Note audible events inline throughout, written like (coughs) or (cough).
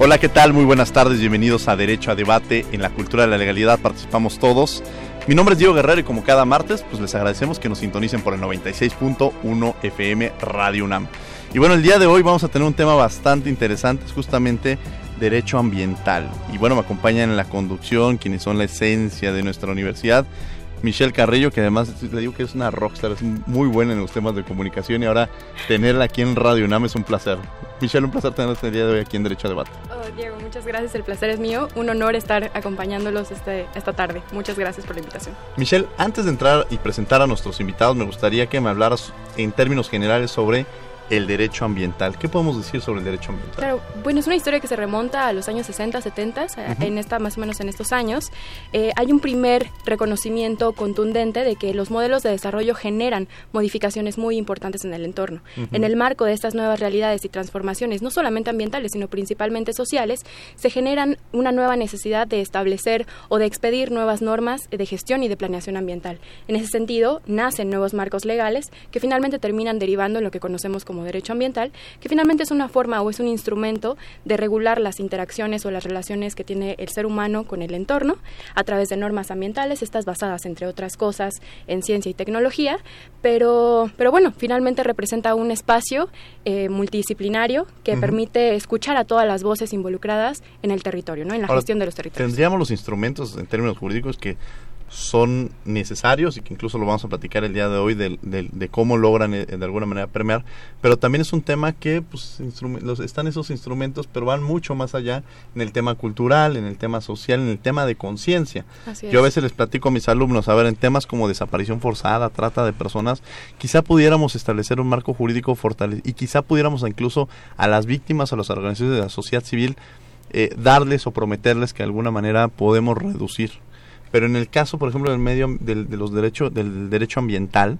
Hola, ¿qué tal? Muy buenas tardes, bienvenidos a Derecho a Debate. En la cultura de la legalidad participamos todos. Mi nombre es Diego Guerrero y como cada martes, pues les agradecemos que nos sintonicen por el 96.1 FM Radio UNAM. Y bueno, el día de hoy vamos a tener un tema bastante interesante, es justamente derecho ambiental. Y bueno, me acompañan en la conducción quienes son la esencia de nuestra universidad. Michelle Carrillo, que además le digo que es una rockstar, es muy buena en los temas de comunicación y ahora tenerla aquí en Radio UNAM es un placer. Michelle, un placer tenerte el día de hoy aquí en Derecho a Debate. Oh, Diego, muchas gracias, el placer es mío, un honor estar acompañándolos este, esta tarde. Muchas gracias por la invitación. Michelle, antes de entrar y presentar a nuestros invitados, me gustaría que me hablaras en términos generales sobre el derecho ambiental. ¿Qué podemos decir sobre el derecho ambiental? Claro, bueno, es una historia que se remonta a los años 60, 70, en esta, más o menos en estos años. Eh, hay un primer reconocimiento contundente de que los modelos de desarrollo generan modificaciones muy importantes en el entorno. En el marco de estas nuevas realidades y transformaciones, no solamente ambientales, sino principalmente sociales, se generan una nueva necesidad de establecer o de expedir nuevas normas de gestión y de planeación ambiental. En ese sentido, nacen nuevos marcos legales que finalmente terminan derivando en lo que conocemos como derecho ambiental, que finalmente es una forma o es un instrumento de regular las interacciones o las relaciones que tiene el ser humano con el entorno a través de normas ambientales, estas basadas, entre otras cosas, en ciencia y tecnología, pero, pero bueno, finalmente representa un espacio eh, multidisciplinario que permite escuchar a todas las voces involucradas en el territorio, ¿no? en la gestión de los territorios. Tendríamos los instrumentos en términos jurídicos que son necesarios y que incluso lo vamos a platicar el día de hoy de, cómo logran eh, de alguna manera premiar, pero también es un tema que pues, los, están esos instrumentos, pero van mucho más allá en el tema cultural, en el tema social, en el tema de conciencia. Yo a veces les platico a mis alumnos, a ver, en temas como desaparición forzada, trata de personas, quizá pudiéramos establecer un marco jurídico fortalecido y quizá pudiéramos incluso a las víctimas, a las organizaciones de la sociedad civil, eh, darles o prometerles que de alguna manera podemos reducir pero en el caso, por ejemplo, del medio del, de los derechos del derecho ambiental,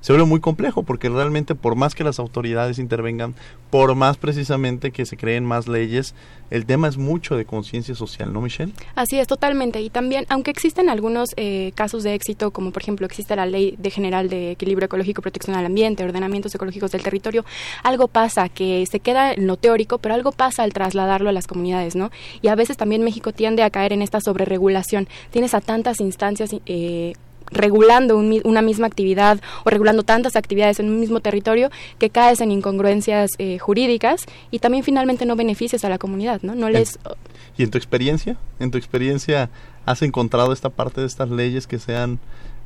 se vuelve muy complejo porque realmente por más que las autoridades intervengan, por más precisamente que se creen más leyes, el tema es mucho de conciencia social, ¿no, Michelle? Así es, totalmente. Y también, aunque existen algunos eh, casos de éxito, como por ejemplo existe la Ley de General de Equilibrio Ecológico, Protección al Ambiente, Ordenamientos Ecológicos del Territorio, algo pasa que se queda en lo teórico, pero algo pasa al trasladarlo a las comunidades, ¿no? Y a veces también México tiende a caer en esta sobreregulación. Tienes a tantas instancias eh, regulando una misma actividad o regulando tantas actividades en un mismo territorio que caes en incongruencias eh, jurídicas y también finalmente no beneficias a la comunidad, ¿no? no les... ¿Y en tu experiencia? ¿En tu experiencia has encontrado esta parte de estas leyes que sean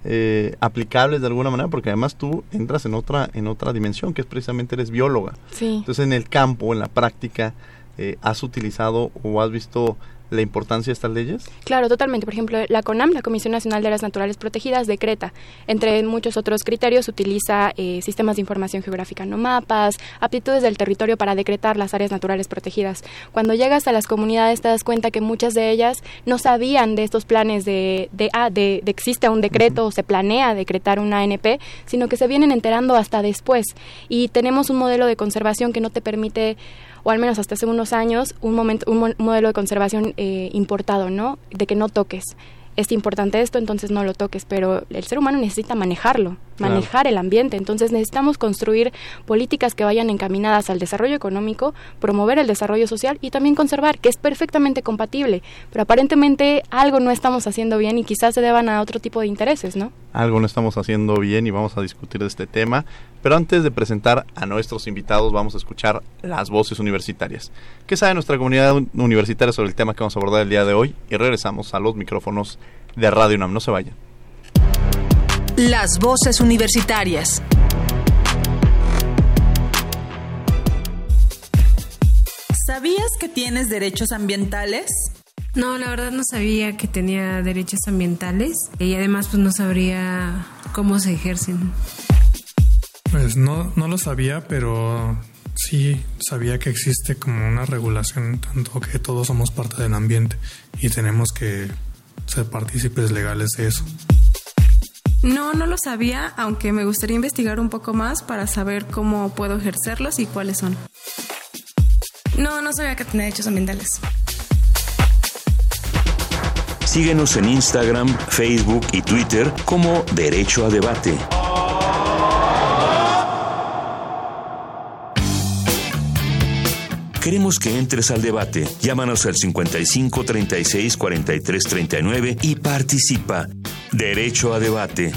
eh, aplicables de alguna manera? Porque además tú entras en otra, en otra dimensión, que es precisamente eres bióloga. Sí. Entonces en el campo, en la práctica, eh, ¿has utilizado o has visto la importancia de estas leyes? Claro, totalmente. Por ejemplo, la CONAM, la Comisión Nacional de Áreas Naturales Protegidas, decreta, entre muchos otros criterios, utiliza eh, sistemas de información geográfica, no mapas, aptitudes del territorio para decretar las áreas naturales protegidas. Cuando llegas a las comunidades te das cuenta que muchas de ellas no sabían de estos planes de, de, ah, de, existe un decreto o se planea decretar una ANP, sino que se vienen enterando hasta después. Y tenemos un modelo de conservación que no te permite o al menos hasta hace unos años, un, momento, un modelo de conservación eh, importado, ¿no? De que no toques. Es importante esto, entonces no lo toques, pero el ser humano necesita manejarlo. Manejar el ambiente. Entonces necesitamos construir políticas que vayan encaminadas al desarrollo económico, promover el desarrollo social y también conservar, que es perfectamente compatible. Pero aparentemente algo no estamos haciendo bien y quizás se deban a otro tipo de intereses, ¿no? Algo no estamos haciendo bien y vamos a discutir de este tema. Pero antes de presentar a nuestros invitados, vamos a escuchar las voces universitarias. ¿Qué sabe nuestra comunidad universitaria sobre el tema que vamos a abordar el día de hoy? Y regresamos a los micrófonos de Radio UNAM. No se vayan. Las voces universitarias. ¿Sabías que tienes derechos ambientales? No, la verdad no sabía que tenía derechos ambientales y además pues no sabría cómo se ejercen. Pues no, no lo sabía, pero sí sabía que existe como una regulación, tanto que todos somos parte del ambiente y tenemos que ser partícipes legales de eso. No, no lo sabía, aunque me gustaría investigar un poco más para saber cómo puedo ejercerlos y cuáles son. No, no sabía que tenía derechos ambientales. Síguenos en Instagram, Facebook y Twitter como Derecho a Debate. Queremos que entres al debate. Llámanos al 55 36 43 39 y participa. Derecho a debate.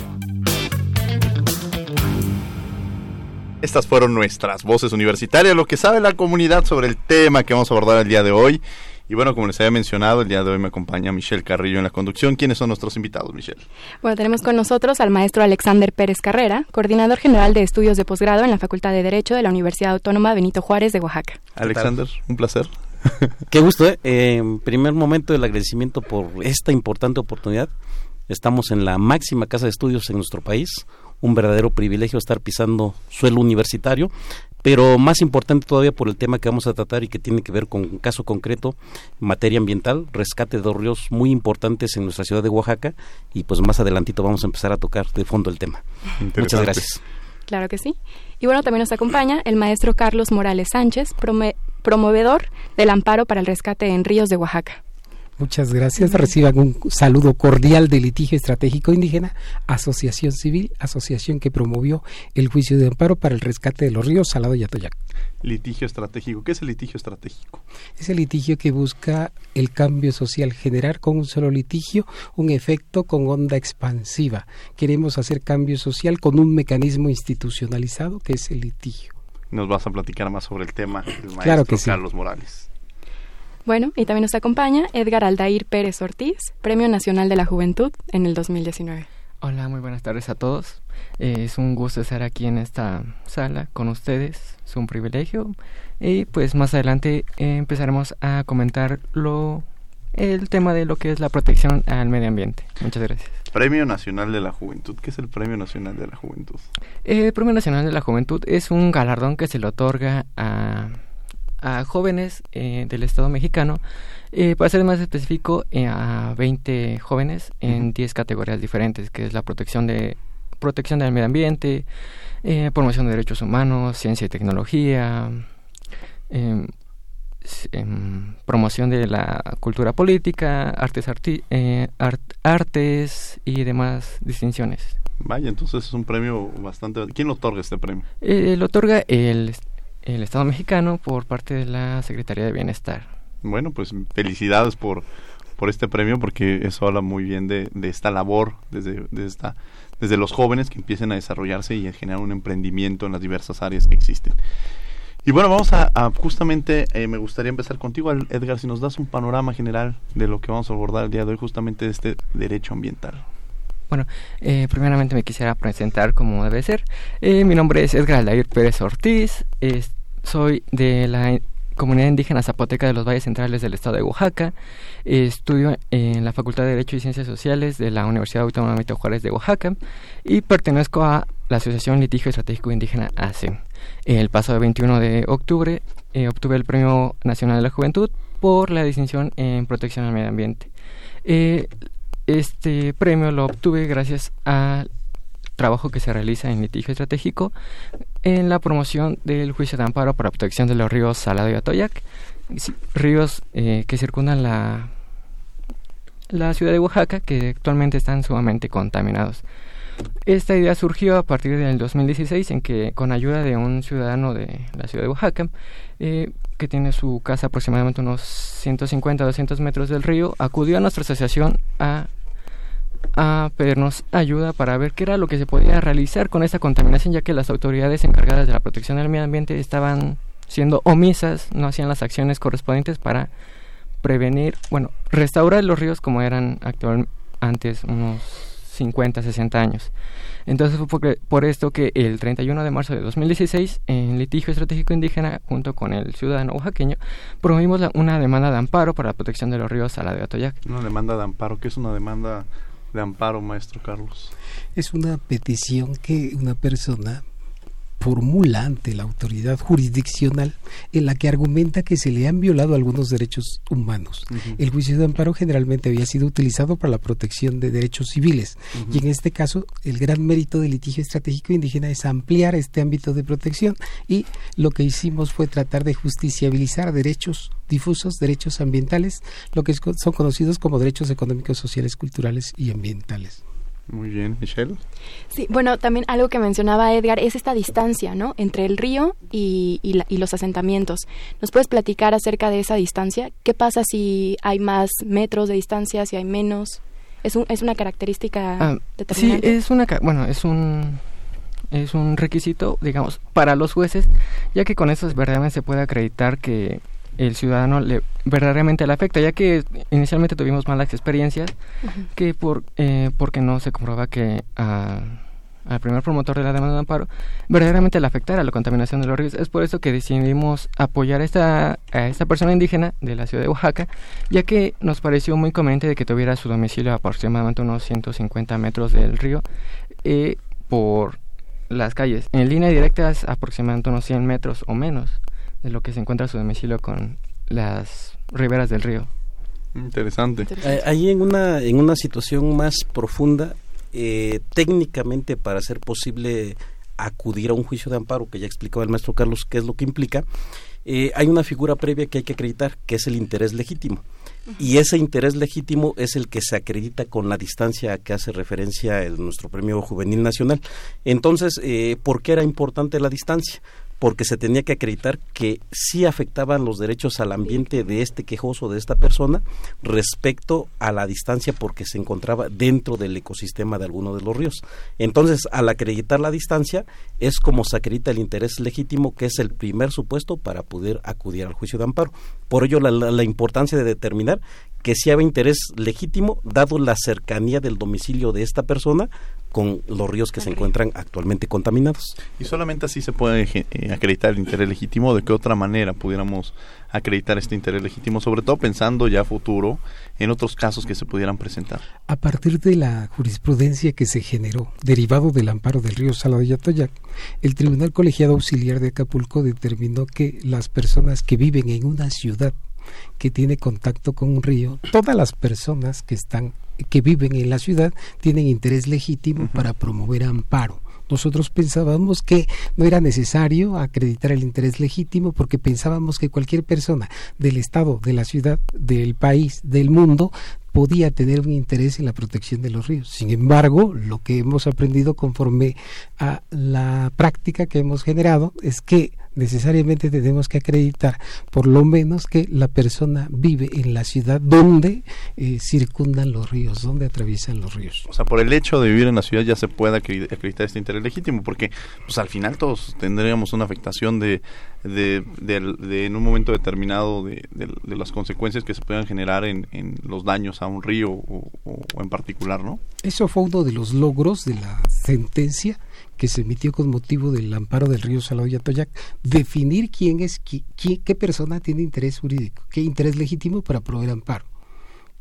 Estas fueron nuestras voces universitarias, lo que sabe la comunidad sobre el tema que vamos a abordar el día de hoy. Y bueno, como les había mencionado, el día de hoy me acompaña Michelle Carrillo en la conducción. ¿Quiénes son nuestros invitados, Michelle? Bueno, tenemos con nosotros al maestro Alexander Pérez Carrera, coordinador general de estudios de posgrado en la Facultad de Derecho de la Universidad Autónoma Benito Juárez de Oaxaca. Alexander, un placer. Qué gusto, ¿eh? En primer momento el agradecimiento por esta importante oportunidad. Estamos en la máxima casa de estudios en nuestro país, un verdadero privilegio estar pisando suelo universitario pero más importante todavía por el tema que vamos a tratar y que tiene que ver con un caso concreto, materia ambiental, rescate de dos ríos muy importantes en nuestra ciudad de Oaxaca y pues más adelantito vamos a empezar a tocar de fondo el tema. Muchas gracias. Claro que sí. Y bueno, también nos acompaña el maestro Carlos Morales Sánchez, promovedor del amparo para el rescate en ríos de Oaxaca. Muchas gracias. Reciban un saludo cordial de Litigio Estratégico Indígena, asociación civil, asociación que promovió el juicio de amparo para el rescate de los ríos Salado y Atoyac. Litigio estratégico. ¿Qué es el litigio estratégico? Es el litigio que busca el cambio social, generar con un solo litigio un efecto con onda expansiva. Queremos hacer cambio social con un mecanismo institucionalizado que es el litigio. Nos vas a platicar más sobre el tema, el maestro claro que Carlos Morales. Bueno, y también nos acompaña Edgar Aldair Pérez Ortiz, Premio Nacional de la Juventud en el 2019. Hola, muy buenas tardes a todos. Eh, es un gusto estar aquí en esta sala con ustedes. Es un privilegio. Y pues más adelante eh, empezaremos a comentar lo el tema de lo que es la protección al medio ambiente. Muchas gracias. Premio Nacional de la Juventud. ¿Qué es el Premio Nacional de la Juventud? El Premio Nacional de la Juventud es un galardón que se le otorga a a jóvenes eh, del Estado mexicano, eh, para ser más específico, eh, a 20 jóvenes en 10 categorías diferentes, que es la protección de protección del medio ambiente, promoción de derechos humanos, ciencia y tecnología, em, em, promoción de la cultura política, artes, artes y demás distinciones. Vaya, entonces es un premio bastante... ¿Quién lo otorga este premio? lo otorga el el Estado mexicano por parte de la Secretaría de Bienestar. Bueno, pues felicidades por, por este premio porque eso habla muy bien de, esta labor desde, esta, desde los jóvenes que empiecen a desarrollarse y a generar un emprendimiento en las diversas áreas que existen. Y bueno, vamos a, justamente, eh, me gustaría empezar contigo, Edgar, si nos das un panorama general de lo que vamos a abordar el día de hoy, justamente de este derecho ambiental. Bueno, eh, primeramente me quisiera presentar como debe ser. Eh, mi nombre es Edgar Aldair Pérez Ortiz. Soy de la comunidad indígena zapoteca de los valles centrales del estado de Oaxaca. estudio en la Facultad de Derecho y Ciencias Sociales de la Universidad Autónoma de Juárez de Oaxaca y pertenezco a la Asociación Litigio Estratégico Indígena ACE. El pasado 21 de octubre eh, obtuve el Premio Nacional de la Juventud por la distinción en protección al medio ambiente. Eh, este premio lo obtuve gracias al trabajo que se realiza en litigio estratégico en la promoción del juicio de amparo para protección de los ríos Salado y Atoyac, ríos eh, que circundan la, la ciudad de Oaxaca que actualmente están sumamente contaminados. Esta idea surgió a partir del 2016 en que con ayuda de un ciudadano de la ciudad de Oaxaca, eh, que tiene su casa aproximadamente unos 150 200 metros del río, acudió a nuestra asociación a, a pedirnos ayuda para ver qué era lo que se podía realizar con esta contaminación, ya que las autoridades encargadas de la protección del medio ambiente estaban siendo omisas, no hacían las acciones correspondientes para prevenir, bueno, restaurar los ríos como eran actual, antes, unos 50, 60 años. Entonces fue por, esto que el 31 de marzo de 2016, en litigio estratégico indígena, junto con el ciudadano oaxaqueño, promovimos una demanda de amparo para la protección de los ríos a la de Atoyac. Una demanda de amparo, ¿qué es una demanda de amparo, maestro Carlos? Es una petición que una persona formula ante la autoridad jurisdiccional en la que argumenta que se le han violado algunos derechos humanos. El juicio de amparo generalmente había sido utilizado para la protección de derechos civiles y en este caso el gran mérito del litigio estratégico indígena es ampliar este ámbito de protección y lo que hicimos fue tratar de justiciabilizar derechos difusos, derechos ambientales, lo que son conocidos como derechos económicos, sociales, culturales y ambientales. Muy bien, Michelle. Sí, bueno, también algo que mencionaba Edgar es esta distancia, ¿no? Entre el río y, y, los asentamientos. ¿Nos puedes platicar acerca de esa distancia? ¿Qué pasa si hay más metros de distancia, si hay menos? ¿Es, un, es una característica ah, determinante? Sí, es una, bueno, es un, es un requisito, digamos, para los jueces, ya que con eso verdaderamente se puede acreditar que el ciudadano le, verdaderamente le afecta, ya que inicialmente tuvimos malas experiencias, que por eh, porque no se comprueba que al primer promotor de la demanda de amparo verdaderamente le afectara la contaminación de los ríos. Es por eso que decidimos apoyar a esta, a esta persona indígena de la ciudad de Oaxaca, ya que nos pareció muy conveniente de que tuviera su domicilio aproximadamente unos 150 metros del río eh, por las calles. En línea directa es aproximadamente unos 100 metros o menos de lo que se encuentra su domicilio con las riberas del río. Interesante. Eh, ahí en una, en una situación más profunda, eh, técnicamente para ser posible acudir a un juicio de amparo, que ya explicaba el maestro Carlos qué es lo que implica, eh, hay una figura previa que hay que acreditar, que es el interés legítimo. Y ese interés legítimo es el que se acredita con la distancia a que hace referencia el, nuestro premio juvenil nacional. Entonces, ¿por qué era importante la distancia? Porque se tenía que acreditar que sí afectaban los derechos al ambiente de este quejoso, de esta persona, respecto a la distancia porque se encontraba dentro del ecosistema de alguno de los ríos. Entonces, al acreditar la distancia, es como se acredita el interés legítimo, que es el primer supuesto para poder acudir al juicio de amparo. Por ello, la, la importancia de determinar que sí había interés legítimo, dado la cercanía del domicilio de esta persona con los ríos que se encuentran actualmente contaminados. Y solamente así se puede eh, acreditar el interés legítimo, de qué otra manera pudiéramos acreditar este interés legítimo, sobre todo pensando ya futuro en otros casos que se pudieran presentar. A partir de la jurisprudencia que se generó, derivado del amparo del río Salado Atoyac, el Tribunal Colegiado Auxiliar de Acapulco determinó que las personas que viven en una ciudad que tiene contacto con un río, todas las personas que están que viven en la ciudad tienen interés legítimo para promover amparo. Nosotros pensábamos que no era necesario acreditar el interés legítimo porque pensábamos que cualquier persona del Estado, de la ciudad, del país, del mundo, podía tener un interés en la protección de los ríos. Sin embargo, lo que hemos aprendido conforme a la práctica que hemos generado es que necesariamente tenemos que acreditar por lo menos que la persona vive en la ciudad donde eh, circundan los ríos, donde atraviesan los ríos. O sea, por el hecho de vivir en la ciudad ya se puede acreditar este interés legítimo, porque pues al final todos tendríamos una afectación de, de, en un momento determinado de, las consecuencias que se puedan generar en, los daños a un río o, o en particular, ¿no? Eso fue uno de los logros de la sentencia que se emitió con motivo del amparo del río Salado y Atoyac, definir quién es, qué persona tiene interés jurídico, qué interés legítimo para proveer amparo.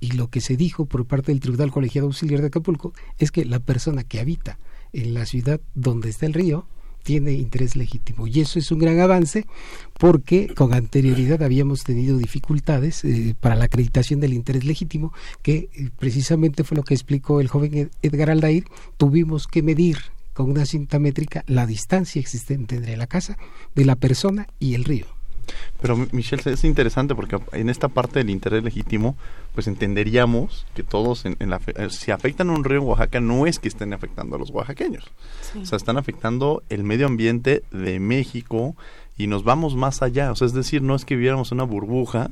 Y lo que se dijo por parte del Tribunal Colegiado Auxiliar de Acapulco es que la persona que habita en la ciudad donde está el río tiene interés legítimo. Y eso es un gran avance porque con anterioridad habíamos tenido dificultades eh, para la acreditación del interés legítimo, que eh, precisamente fue lo que explicó el joven Edgar Aldair. Tuvimos que medir con una cinta métrica la distancia existente entre la casa de la persona y el río. Pero Michelle, es interesante porque en esta parte del interés legítimo, pues entenderíamos que todos, en, la, eh, si afectan un río en Oaxaca, no es que estén afectando a los oaxaqueños. O sea, están afectando el medio ambiente de México y nos vamos más allá. O sea, es decir, no es que viviéramos una burbuja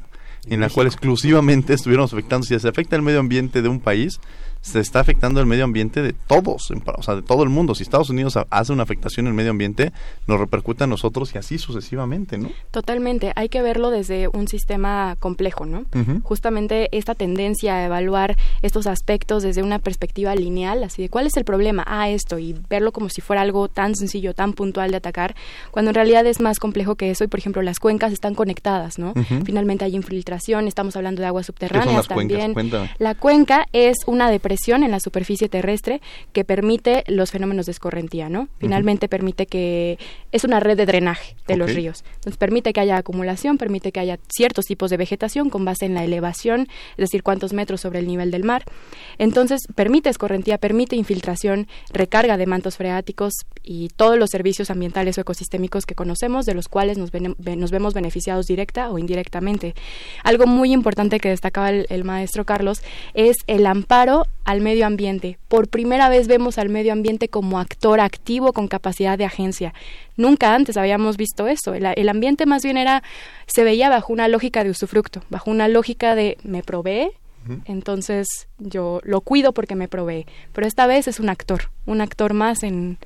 en la cual exclusivamente estuviéramos afectando. Si se afecta el medio ambiente de un país, se está afectando el medio ambiente de todos, o sea, de todo el mundo. Si Estados Unidos hace una afectación en el medio ambiente, nos repercute a nosotros y así sucesivamente, ¿no? Totalmente, hay que verlo desde un sistema complejo, ¿no? Justamente esta tendencia a evaluar estos aspectos desde una perspectiva lineal, así de cuál es el problema, ah, esto, y verlo como si fuera algo tan sencillo, tan puntual de atacar, cuando en realidad es más complejo que eso y, por ejemplo, las cuencas están conectadas, ¿no? Finalmente hay infiltración, estamos hablando de aguas subterráneas también. La cuenca es una depresión en la superficie terrestre que permite los fenómenos de escorrentía, ¿no? Finalmente permite que es una red de drenaje de los ríos. Entonces permite que haya acumulación, permite que haya ciertos tipos de vegetación con base en la elevación, es decir, cuántos metros sobre el nivel del mar. Entonces permite escorrentía, permite infiltración, recarga de mantos freáticos y todos los servicios ambientales o ecosistémicos que conocemos, de los cuales nos, nos vemos beneficiados directa o indirectamente. Algo muy importante que destacaba el maestro Carlos es el amparo al medio ambiente. Por primera vez vemos al medio ambiente como actor activo con capacidad de agencia. Nunca antes habíamos visto eso. El, ambiente más bien era, se veía bajo una lógica de usufructo, bajo una lógica de me provee, entonces yo lo cuido porque me provee. Pero esta vez es un actor, un actor más en,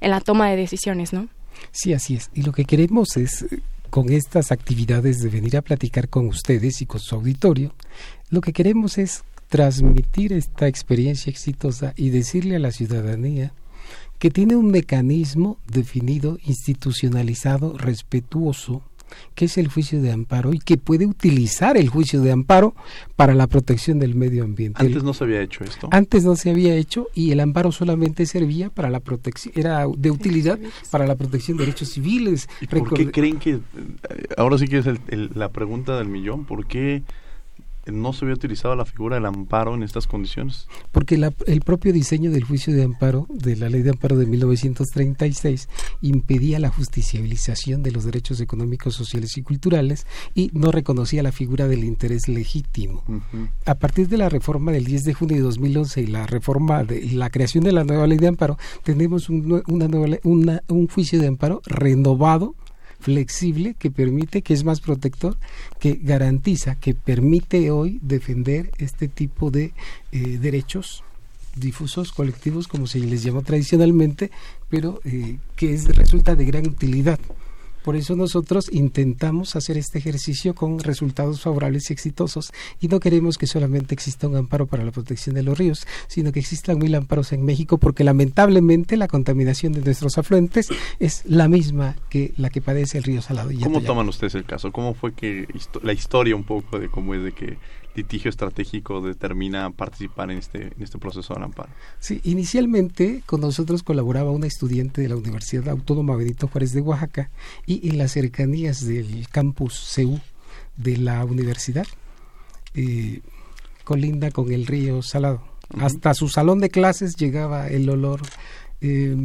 en la toma de decisiones, ¿no? Sí, así es. Y lo que queremos es con estas actividades de venir a platicar con ustedes y con su auditorio, lo que queremos es transmitir esta experiencia exitosa y decirle a la ciudadanía que tiene un mecanismo definido, institucionalizado, respetuoso, que es el juicio de amparo y que puede utilizar el juicio de amparo para la protección del medio ambiente. Antes no se había hecho esto. Antes no se había hecho y el amparo solamente servía para la protección, era de utilidad para la protección de derechos civiles. ¿Y por qué creen que, ahora sí que es la pregunta del millón, ¿por qué no se había utilizado la figura del amparo en estas condiciones? Porque el propio diseño del juicio de amparo, de la ley de amparo de 1936, impedía la justiciabilización de los derechos económicos, sociales y culturales y no reconocía la figura del interés legítimo. A partir de la reforma del 10 de junio de 2011 y la reforma de la creación de la nueva ley de amparo, tenemos un, una nueva, un juicio de amparo renovado flexible que permite, que es más protector, que garantiza, que permite hoy defender este tipo de eh, derechos difusos colectivos como se les llamó tradicionalmente pero eh, que es, resulta de gran utilidad por eso nosotros intentamos hacer este ejercicio con resultados favorables y exitosos y no queremos que solamente exista un amparo para la protección de los ríos, sino que existan mil amparos en México porque lamentablemente la contaminación de nuestros afluentes es la misma que la que padece el río Salado. Y ¿Cómo toman ustedes el caso? ¿Cómo fue que la historia un poco de cómo es de que litigio estratégico determina participar en este, en este proceso de amparo? Sí, inicialmente con nosotros colaboraba una estudiante de la Universidad Autónoma Benito Juárez de Oaxaca y en las cercanías del campus CEU de la universidad, eh, colinda con el río Salado. Hasta su salón de clases llegaba el olor eh,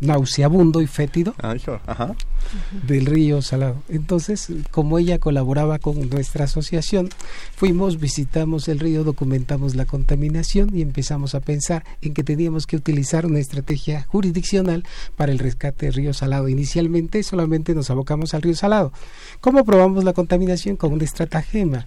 nauseabundo y fétido ah, del río Salado. Entonces, como ella colaboraba con nuestra asociación, fuimos, visitamos el río, documentamos la contaminación y empezamos a pensar en que teníamos que utilizar una estrategia jurisdiccional para el rescate del río Salado. Inicialmente solamente nos abocamos al río Salado. ¿Cómo probamos la contaminación? Con una estratagema.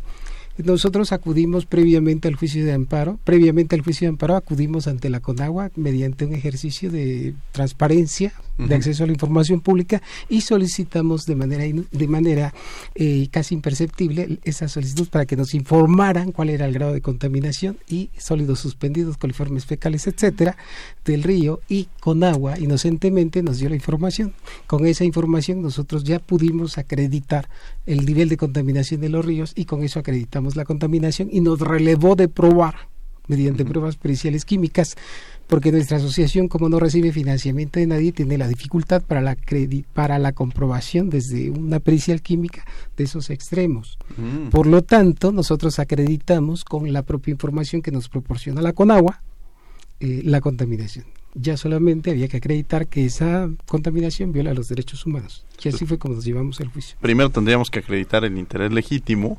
Nosotros acudimos previamente al juicio de amparo, previamente al juicio de amparo acudimos ante la CONAGUA mediante un ejercicio de transparencia, de acceso a la información pública y solicitamos de manera de manera eh, casi imperceptible esa solicitud para que nos informaran cuál era el grado de contaminación y sólidos suspendidos, coliformes fecales, etcétera, del río y Conagua inocentemente nos dio la información. Con esa información nosotros ya pudimos acreditar el nivel de contaminación de los ríos y con eso acreditamos la contaminación y nos relevó de probar mediante pruebas periciales químicas, porque nuestra asociación, como no recibe financiamiento de nadie, tiene la dificultad para la, para la comprobación desde una pericial química de esos extremos. Mm. Por lo tanto, nosotros acreditamos con la propia información que nos proporciona la Conagua eh, la contaminación. ya solamente había que acreditar que esa contaminación viola los derechos humanos. Y así fue como nos llevamos el juicio. Primero tendríamos que acreditar el interés legítimo,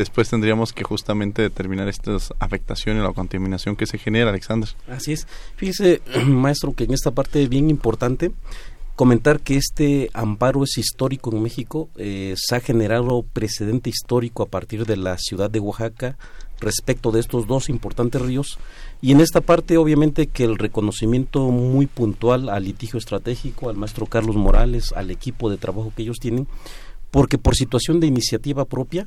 después tendríamos que justamente determinar estas afectaciones, la contaminación que se genera, Alexander. Así es. Fíjese, (clears throat) maestro, que en esta parte es bien importante comentar que este amparo es histórico en México, eh, se ha generado precedente histórico a partir de la ciudad de Oaxaca respecto de estos dos importantes ríos y en esta parte obviamente que el reconocimiento muy puntual al litigio estratégico, al maestro Carlos Morales, al equipo de trabajo que ellos tienen, porque por situación de iniciativa propia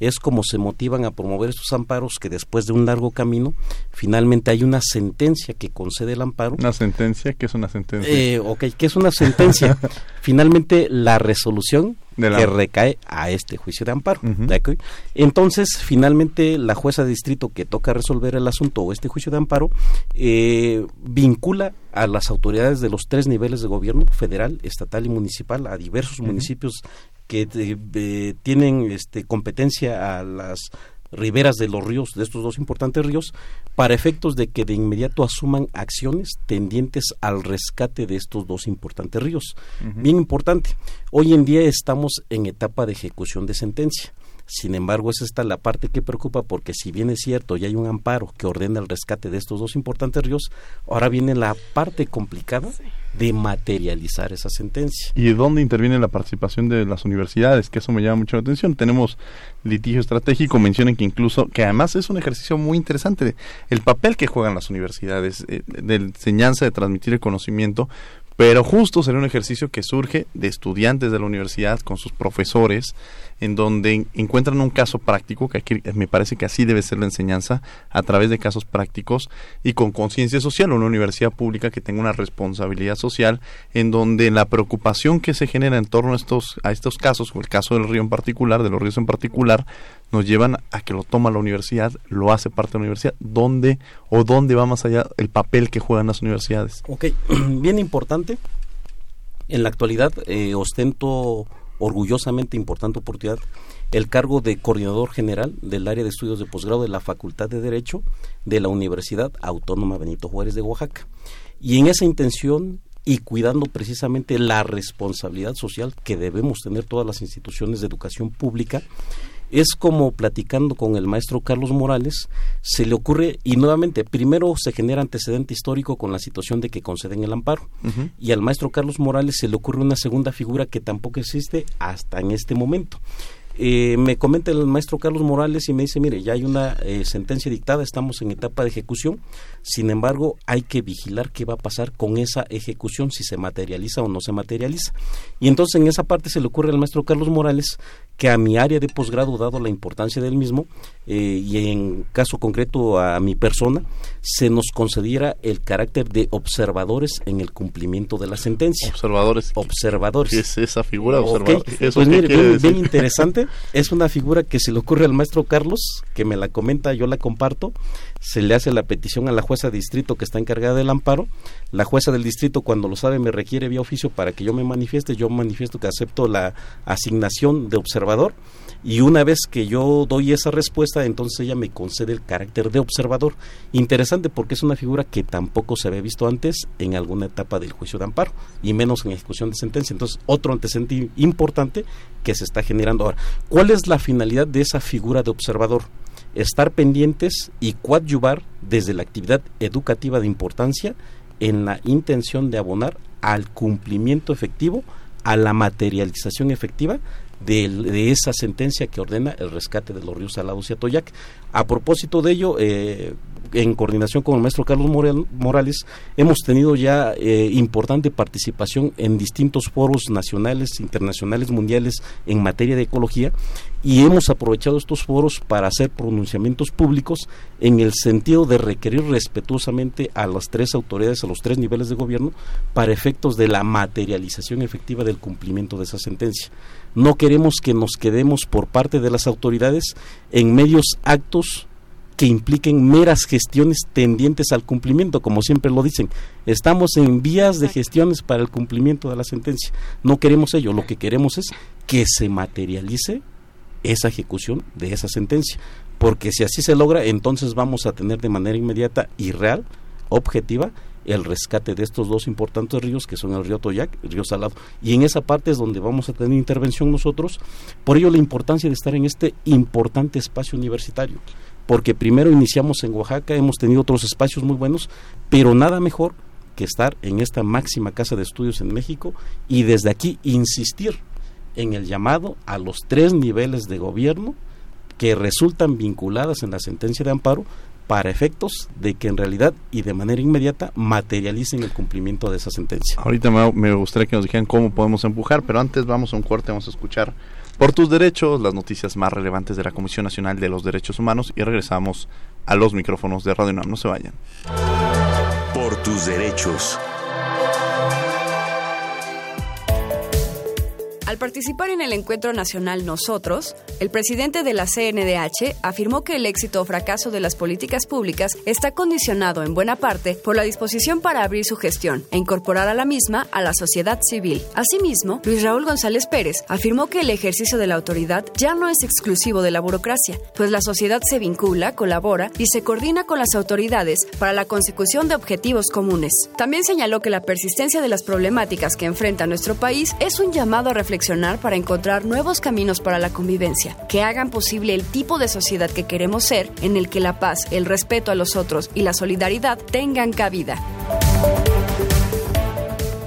es como se motivan a promover estos amparos que después de un largo camino finalmente hay una sentencia que concede el amparo. ¿Una sentencia? ¿Qué es una sentencia? Eh, ok, ¿qué es una sentencia? (laughs) finalmente la resolución que recae a este juicio de amparo. Entonces, finalmente, la jueza de distrito que toca resolver el asunto o este juicio de amparo eh, vincula a las autoridades de los tres niveles de gobierno, federal, estatal y municipal, a diversos municipios que eh, tienen este, competencia a las riberas de los ríos, de estos dos importantes ríos, para efectos de que de inmediato asuman acciones tendientes al rescate de estos dos importantes ríos. Bien importante, hoy en día estamos en etapa de ejecución de sentencia. Sin embargo, es esta la parte que preocupa porque si bien es cierto y hay un amparo que ordena el rescate de estos dos importantes ríos, ahora viene la parte complicada de materializar esa sentencia. ¿Y dónde interviene la participación de las universidades? Que eso me llama mucho la atención. Tenemos litigio estratégico, mencionan que incluso, que además es un ejercicio muy interesante, el papel que juegan las universidades, eh, de enseñanza, de transmitir el conocimiento, pero justo será un ejercicio que surge de estudiantes de la universidad con sus profesores, en donde encuentran un caso práctico, que aquí me parece que así debe ser la enseñanza, a través de casos prácticos y con conciencia social, una universidad pública que tenga una responsabilidad social, en donde la preocupación que se genera en torno a estos, a estos casos, o el caso del río en particular, de los ríos en particular, nos llevan a que lo toma la universidad, lo hace parte de la universidad, dónde o dónde va más allá el papel que juegan las universidades. Ok, (clears throat) bien importante. En la actualidad eh, ostento orgullosamente importante oportunidad el cargo de coordinador general del área de estudios de posgrado de la Facultad de Derecho de la Universidad Autónoma Benito Juárez de Oaxaca. Y en esa intención y cuidando precisamente la responsabilidad social que debemos tener todas las instituciones de educación pública, es como platicando con el maestro Carlos Morales, se le ocurre, y nuevamente, primero se genera antecedente histórico con la situación de que conceden el amparo, y al maestro Carlos Morales se le ocurre una segunda figura que tampoco existe hasta en este momento. Eh, me comenta el maestro Carlos Morales y me dice, mire, ya hay una eh, sentencia dictada, estamos en etapa de ejecución, sin embargo, hay que vigilar qué va a pasar con esa ejecución, si se materializa o no se materializa. Y entonces en esa parte se le ocurre al maestro Carlos Morales que a mi área de posgrado, dado la importancia del mismo, eh, y en caso concreto a mi persona, se nos concediera el carácter de observadores en el cumplimiento de la sentencia. Observadores. Observadores. ¿Qué es esa figura? Observador? pues mire, bien, interesante. Es una figura que se le ocurre al maestro Carlos, que me la comenta, yo la comparto. Se le hace la petición a la jueza de distrito que está encargada del amparo. La jueza del distrito, cuando lo sabe, me requiere vía oficio para que yo me manifieste. Yo manifiesto que acepto la asignación de observador y una vez que yo doy esa respuesta, entonces ella me concede el carácter de observador. Interesante porque es una figura que tampoco se había visto antes en alguna etapa del juicio de amparo, y menos en ejecución de sentencia. Entonces, otro antecedente importante que se está generando ahora. ¿Cuál es la finalidad de esa figura de observador? Estar pendientes y coadyuvar desde la actividad educativa de importancia en la intención de abonar al cumplimiento efectivo, a la materialización efectiva de, esa sentencia que ordena el rescate de los ríos Salados y Atoyac. A propósito de ello, eh, en coordinación con el maestro Carlos Morales, hemos tenido ya eh, importante participación en distintos foros nacionales, internacionales, mundiales en materia de ecología y hemos aprovechado estos foros para hacer pronunciamientos públicos en el sentido de requerir respetuosamente a las tres autoridades, a los tres niveles de gobierno, para efectos de la materialización efectiva del cumplimiento de esa sentencia. No queremos que nos quedemos por parte de las autoridades en medios actos que impliquen meras gestiones tendientes al cumplimiento, como siempre lo dicen. Estamos en vías de gestiones para el cumplimiento de la sentencia. No queremos ello, lo que queremos es que se materialice esa ejecución de esa sentencia. Porque si así se logra, entonces vamos a tener de manera inmediata y real, objetiva, el rescate de estos dos importantes ríos que son el río Toyac y el río Salado. Y en esa parte es donde vamos a tener intervención nosotros. Por ello la importancia de estar en este importante espacio universitario. Porque primero iniciamos en Oaxaca, hemos tenido otros espacios muy buenos, pero nada mejor que estar en esta máxima casa de estudios en México y desde aquí insistir en el llamado a los tres niveles de gobierno que resultan vinculadas en la sentencia de amparo para efectos de que en realidad y de manera inmediata materialicen el cumplimiento de esa sentencia. Ahorita me, gustaría que nos dijeran cómo podemos empujar, pero antes vamos a un corte, vamos a escuchar por tus derechos las noticias más relevantes de la Comisión Nacional de los Derechos Humanos y regresamos a los micrófonos de Radio NAM. No se vayan. Por tus derechos. Al participar en el encuentro nacional Nosotros, el presidente de la CNDH afirmó que el éxito o fracaso de las políticas públicas está condicionado en buena parte por la disposición para abrir su gestión e incorporar a la misma a la sociedad civil. Asimismo, Luis Raúl González Pérez afirmó que el ejercicio de la autoridad ya no es exclusivo de la burocracia, pues la sociedad se vincula, colabora y se coordina con las autoridades para la consecución de objetivos comunes. También señaló que la persistencia de las problemáticas que enfrenta nuestro país es un llamado a reflexionar para encontrar nuevos caminos para la convivencia, que hagan posible el tipo de sociedad que queremos ser, en el que la paz, el respeto a los otros y la solidaridad tengan cabida.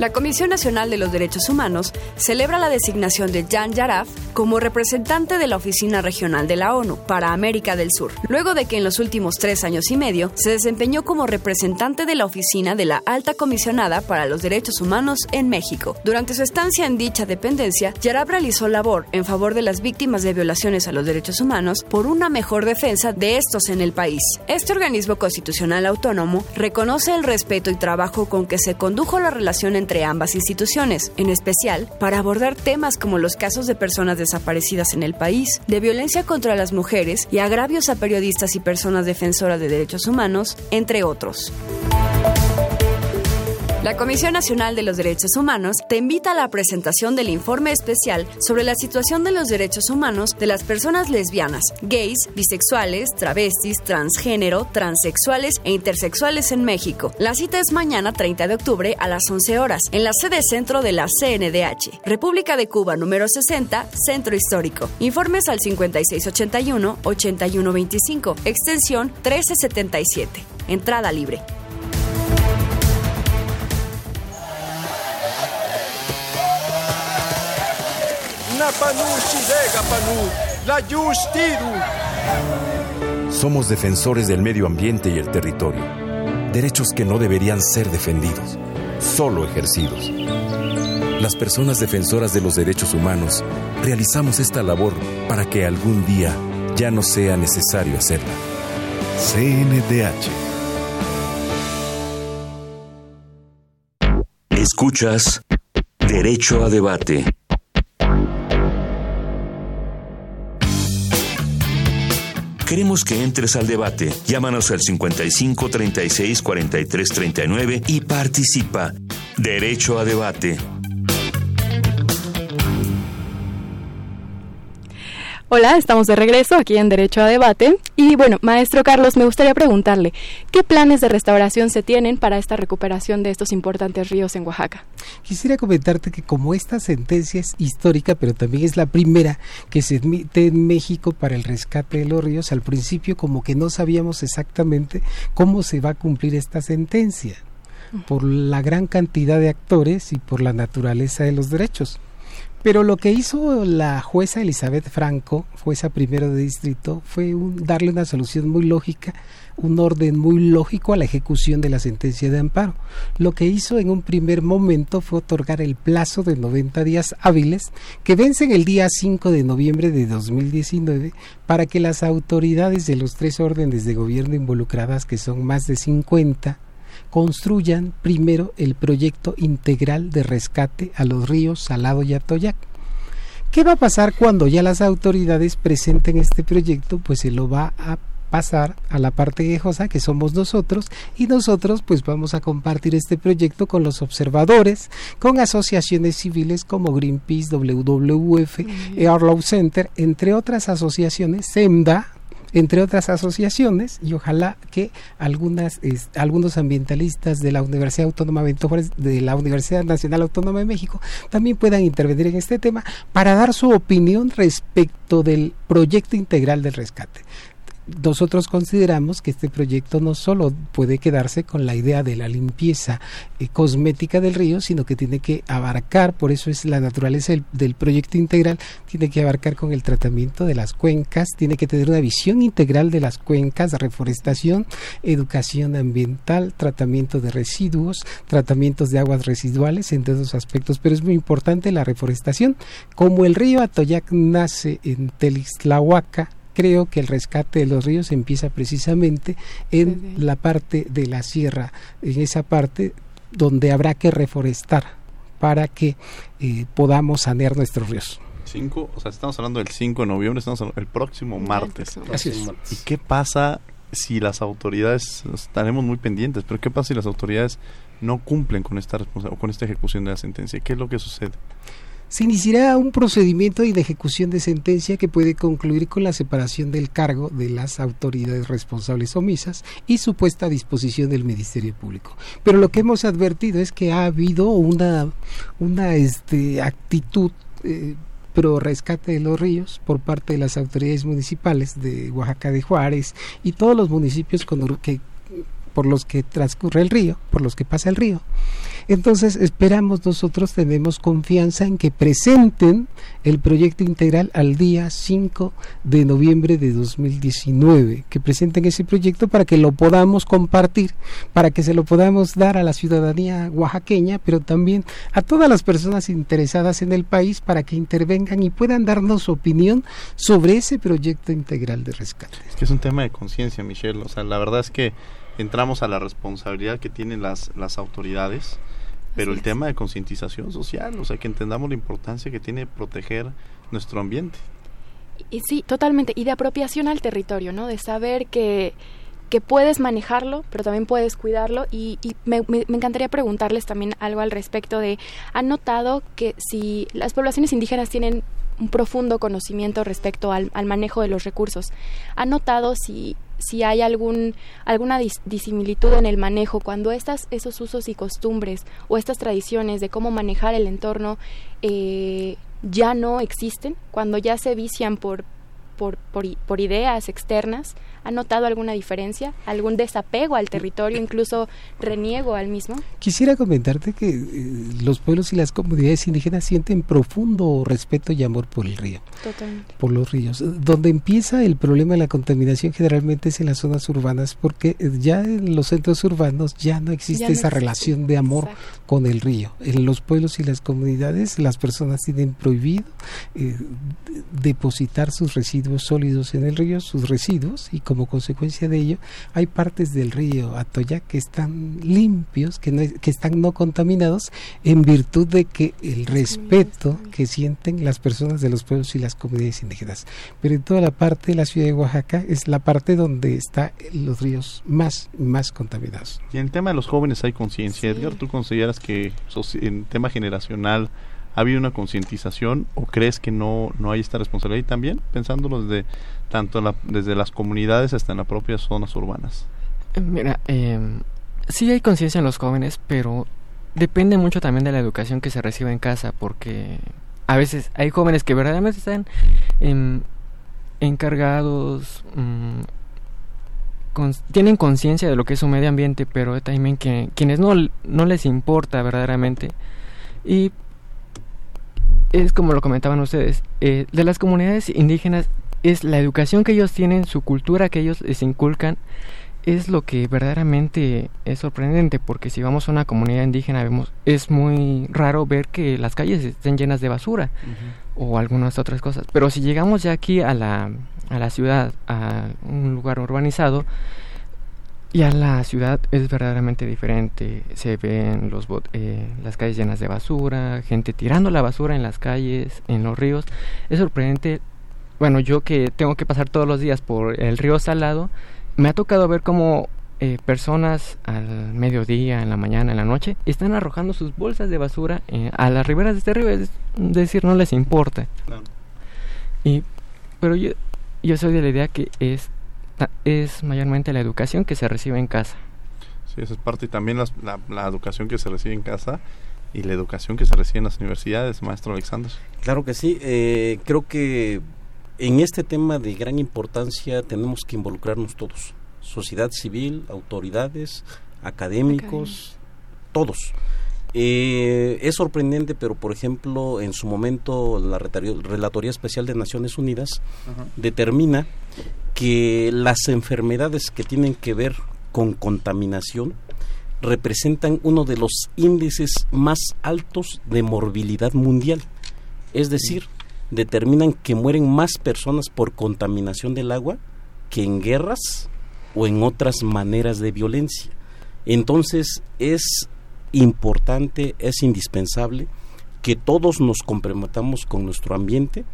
La Comisión Nacional de los Derechos Humanos celebra la designación de Jan Yaraf como representante de la Oficina Regional de la ONU para América del Sur, luego de que en los últimos tres años y medio se desempeñó como representante de la Oficina de la Alta Comisionada para los Derechos Humanos en México. Durante su estancia en dicha dependencia, Yaraf realizó labor en favor de las víctimas de violaciones a los derechos humanos por una mejor defensa de estos en el país. Este organismo constitucional autónomo reconoce el respeto y trabajo con que se condujo la relación ambas instituciones, en especial para abordar temas como los casos de personas desaparecidas en el país, de violencia contra las mujeres y agravios a periodistas y personas defensoras de derechos humanos, entre otros. La Comisión Nacional de los Derechos Humanos te invita a la presentación del informe especial sobre la situación de los derechos humanos de las personas lesbianas, gays, bisexuales, travestis, transgénero, transexuales e intersexuales en México. La cita es mañana 30 de octubre a las 11 horas en la sede centro de la CNDH, República de Cuba número 60, Centro Histórico. Informes al 5681-8125, extensión 1377. Entrada libre. Somos defensores del medio ambiente y el territorio. Derechos que no deberían ser defendidos, solo ejercidos. Las personas defensoras de los derechos humanos realizamos esta labor para que algún día ya no sea necesario hacerla. CNDH. Escuchas Derecho a Debate. Queremos que entres al debate. Llámanos al 55 36 43 39 y participa. Derecho a debate. Hola, estamos de regreso aquí en Derecho a Debate. Y bueno, maestro Carlos, me gustaría preguntarle, ¿qué planes de restauración se tienen para esta recuperación de estos importantes ríos en Oaxaca? Quisiera comentarte que como esta sentencia es histórica, pero también es la primera que se emite en México para el rescate de los ríos, al principio como que no sabíamos exactamente cómo se va a cumplir esta sentencia, por la gran cantidad de actores y por la naturaleza de los derechos. Pero lo que hizo la jueza Elizabeth Franco, jueza primero de distrito, fue darle una solución muy lógica, un orden muy lógico a la ejecución de la sentencia de amparo. Lo que hizo en un primer momento fue otorgar el plazo de 90 días hábiles que vencen el día 5 de noviembre de 2019 para que las autoridades de los tres órdenes de gobierno involucradas, que son más de 50, construyan primero el proyecto integral de rescate a los ríos Salado y Atoyac. ¿Qué va a pasar cuando ya las autoridades presenten este proyecto? Pues se lo va a pasar a la parte quejosa que somos nosotros y nosotros pues vamos a compartir este proyecto con los observadores, con asociaciones civiles como Greenpeace, WWF, Air Center, entre otras asociaciones, SEMDA, entre otras asociaciones, y ojalá que algunas, algunos ambientalistas de la Universidad Autónoma de la Universidad Nacional Autónoma de México, también puedan intervenir en este tema para dar su opinión respecto del proyecto integral del rescate nosotros consideramos que este proyecto no solo puede quedarse con la idea de la limpieza eh, cosmética del río, sino que tiene que abarcar, por eso es la naturaleza del, proyecto integral, tiene que abarcar con el tratamiento de las cuencas, tiene que tener una visión integral de las cuencas, reforestación, educación ambiental, tratamiento de residuos, tratamientos de aguas residuales, entre otros aspectos, pero es muy importante la reforestación. Como el río Atoyac nace en Telixtlahuaca, creo que el rescate de los ríos empieza precisamente en la parte de la sierra, en esa parte donde habrá que reforestar para que eh, podamos sanear nuestros ríos. Cinco, o sea, estamos hablando del 5 de noviembre, estamos hablando el próximo martes. Así es. ¿Y qué pasa si las autoridades, estaremos muy pendientes, pero qué pasa si las autoridades no cumplen con esta responsabilidad, con esta ejecución de la sentencia? ¿Qué es lo que sucede? Se iniciará un procedimiento de ejecución de sentencia que puede concluir con la separación del cargo de las autoridades responsables omisas y su puesta a disposición del Ministerio Público. Pero lo que hemos advertido es que ha habido una, una este, actitud eh, pro rescate de los ríos por parte de las autoridades municipales de Oaxaca de Juárez y todos los municipios con, que, por los que transcurre el río, por los que pasa el río. Entonces esperamos nosotros, tenemos confianza en que presenten el proyecto integral al día 5 de noviembre de 2019, que presenten ese proyecto para que lo podamos compartir, para que se lo podamos dar a la ciudadanía oaxaqueña, pero también a todas las personas interesadas en el país para que intervengan y puedan darnos opinión sobre ese proyecto integral de rescate. Es que es un tema de conciencia, Michelle. O sea, la verdad es que entramos a la responsabilidad que tienen las, las autoridades pero el tema de concientización social, o sea, que entendamos la importancia que tiene proteger nuestro ambiente. Y sí, totalmente, y de apropiación al territorio, ¿no? De saber que, que puedes manejarlo, pero también puedes cuidarlo. Y, me, me, encantaría preguntarles también algo al respecto de, ¿han notado que si las poblaciones indígenas tienen un profundo conocimiento respecto al, al manejo de los recursos, ¿han notado si si hay algún, alguna disimilitud en el manejo, cuando estas, esos usos y costumbres o estas tradiciones de cómo manejar el entorno eh, ya no existen, cuando ya se vician por, por, por, ideas externas? ¿Ha notado alguna diferencia? ¿Algún desapego al territorio, incluso reniego al mismo? Quisiera comentarte que eh, los pueblos y las comunidades indígenas sienten profundo respeto y amor por el río. Totalmente. Por los ríos. Donde empieza el problema de la contaminación generalmente es en las zonas urbanas, porque eh, ya en los centros urbanos ya no existe esa relación de amor con el río. En los pueblos y las comunidades las personas tienen prohibido eh, depositar sus residuos sólidos en el río, sus residuos, y como consecuencia de ello hay partes del río Atoyac que están limpios, que, no, que están no contaminados en virtud de que el respeto que sienten las personas de los pueblos y las comunidades indígenas. Pero en toda la parte de la ciudad de Oaxaca es la parte donde están los ríos más, más contaminados. Y en el tema de los jóvenes hay conciencia. Edgar, ¿tú consideras que en tema generacional ¿Ha habido una concientización o crees que no, no hay esta responsabilidad? Y también pensándolo desde tanto desde las comunidades hasta en las propias zonas urbanas. Mira, eh, sí hay conciencia en los jóvenes, pero depende mucho también de la educación que se recibe en casa, porque a veces hay jóvenes que verdaderamente están em, encargados, mm, tienen conciencia de lo que es su medio ambiente, pero también que quienes no, no les importa verdaderamente. Y es como lo comentaban ustedes, eh, de las comunidades indígenas es la educación que ellos tienen, su cultura que ellos les inculcan, es lo que verdaderamente es sorprendente, porque si vamos a una comunidad indígena vemos es muy raro ver que las calles estén llenas de basura o algunas otras cosas. Pero si llegamos ya aquí a la, a la ciudad, a un lugar urbanizado, ya la ciudad es verdaderamente diferente. Se ven los eh, las calles llenas de basura, gente tirando la basura en las calles, en los ríos. Es sorprendente. Bueno, yo que tengo que pasar todos los días por el río Salado, me ha tocado ver cómo eh, personas al mediodía, en la mañana, en la noche, están arrojando sus bolsas de basura eh, a las riberas de este río. Es decir, no les importa. Y, pero yo, yo soy de la idea que es es mayormente la educación que se recibe en casa. Sí, esa es parte y también la, la, educación que se recibe en casa y la educación que se recibe en las universidades, maestro Alexander. Claro que sí, eh, creo que en este tema de gran importancia tenemos que involucrarnos todos, sociedad civil, autoridades, académicos, todos. Eh, es sorprendente, pero por ejemplo, en su momento la Relatoría Especial de Naciones Unidas determina que las enfermedades que tienen que ver con contaminación representan uno de los índices más altos de morbilidad mundial. Es decir, determinan que mueren más personas por contaminación del agua que en guerras o en otras maneras de violencia. Entonces es importante, es indispensable que todos nos comprometamos con nuestro ambiente,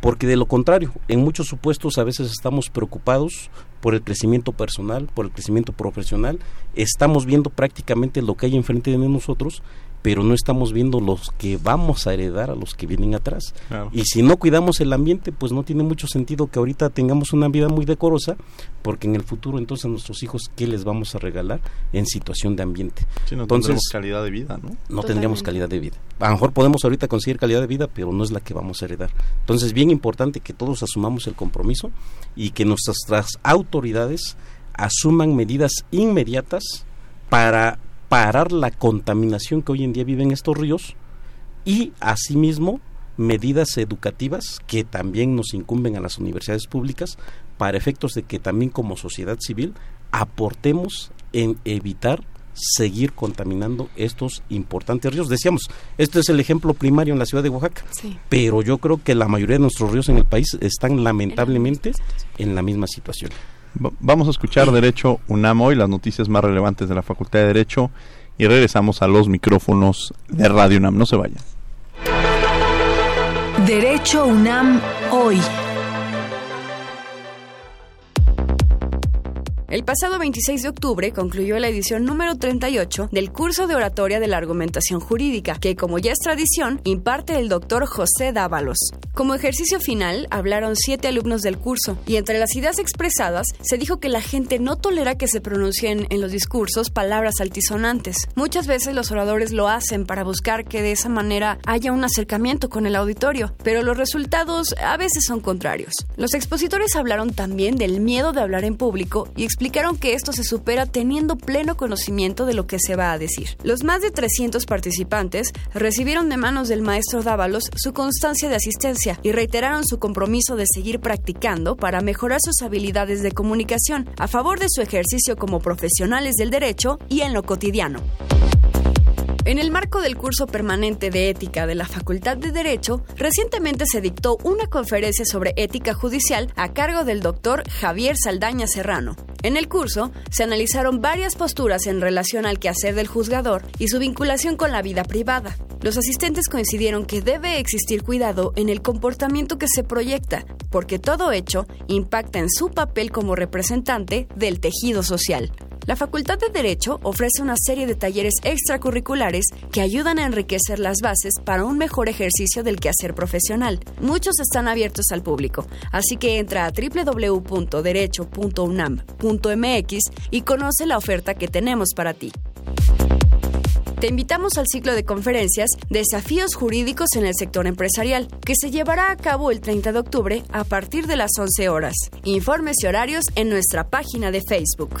porque de lo contrario, en muchos supuestos a veces estamos preocupados por el crecimiento personal, por el crecimiento profesional, estamos viendo prácticamente lo que hay enfrente de nosotros pero no estamos viendo los que vamos a heredar a los que vienen atrás. Y si no cuidamos el ambiente, pues no tiene mucho sentido que ahorita tengamos una vida muy decorosa, porque en el futuro entonces a nuestros hijos, ¿qué les vamos a regalar en situación de ambiente? no entonces, tendremos calidad de vida, ¿no? No tendremos calidad de vida. A lo mejor podemos ahorita conseguir calidad de vida, pero no es la que vamos a heredar. Entonces, bien importante que todos asumamos el compromiso y que nuestras autoridades asuman medidas inmediatas para parar la contaminación que hoy en día viven estos ríos y asimismo medidas educativas que también nos incumben a las universidades públicas para efectos de que también como sociedad civil aportemos en evitar seguir contaminando estos importantes ríos. Decíamos, este es el ejemplo primario en la ciudad de Oaxaca, pero yo creo que la mayoría de nuestros ríos en el país están lamentablemente en la misma situación. Vamos a escuchar Derecho UNAM hoy, las noticias más relevantes de la Facultad de Derecho y regresamos a los micrófonos de Radio UNAM. No se vayan. Derecho UNAM hoy. El pasado 26 de octubre concluyó la edición número 38 del curso de oratoria de la argumentación jurídica, que como ya es tradición, imparte el doctor José Dávalos. Como ejercicio final, hablaron siete alumnos del curso, y entre las ideas expresadas se dijo que la gente no tolera que se pronuncien en los discursos palabras altisonantes. Muchas veces los oradores lo hacen para buscar que de esa manera haya un acercamiento con el auditorio, pero los resultados a veces son contrarios. Los expositores hablaron también del miedo de hablar en público y explicaron que esto se supera teniendo pleno conocimiento de lo que se va a decir. Los más de 300 participantes recibieron de manos del maestro Dávalos su constancia de asistencia y reiteraron su compromiso de seguir practicando para mejorar sus habilidades de comunicación a favor de su ejercicio como profesionales del derecho y en lo cotidiano. En el marco del curso permanente de ética de la Facultad de Derecho, recientemente se dictó una conferencia sobre ética judicial a cargo del doctor Javier Saldaña Serrano. En el curso se analizaron varias posturas en relación al quehacer del juzgador y su vinculación con la vida privada. Los asistentes coincidieron que debe existir cuidado en el comportamiento que se proyecta, porque todo hecho impacta en su papel como representante del tejido social. La Facultad de Derecho ofrece una serie de talleres extracurriculares que ayudan a enriquecer las bases para un mejor ejercicio del quehacer profesional. Muchos están abiertos al público, así que entra a www.derecho.unam.mx y conoce la oferta que tenemos para ti. Te invitamos al ciclo de conferencias Desafíos Jurídicos en el Sector Empresarial, que se llevará a cabo el 30 de octubre a partir de las 11 horas. Informes y horarios en nuestra página de Facebook.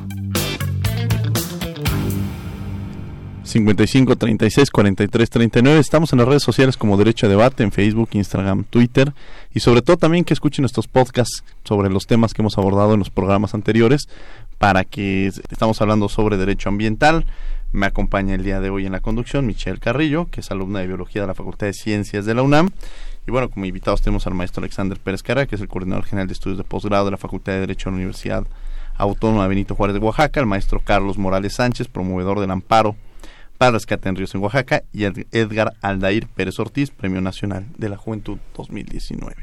55 36 43 39. Estamos en las redes sociales como Derecho a Debate, en Facebook, Instagram, Twitter y sobre todo también que escuchen nuestros podcasts sobre los temas que hemos abordado en los programas anteriores para que estamos hablando sobre derecho ambiental. Me acompaña el día de hoy en la conducción Michelle Carrillo, que es alumna de Biología de la Facultad de Ciencias de la UNAM. Y bueno, como invitados tenemos al maestro Alexander Pérez Carra, que es el coordinador general de estudios de posgrado de la Facultad de Derecho de la Universidad Autónoma Benito Juárez de Oaxaca, el maestro Carlos Morales Sánchez, promovedor del amparo para Rescate en Ríos en Oaxaca y Edgar Aldair Pérez Ortiz, Premio Nacional de la Juventud 2019.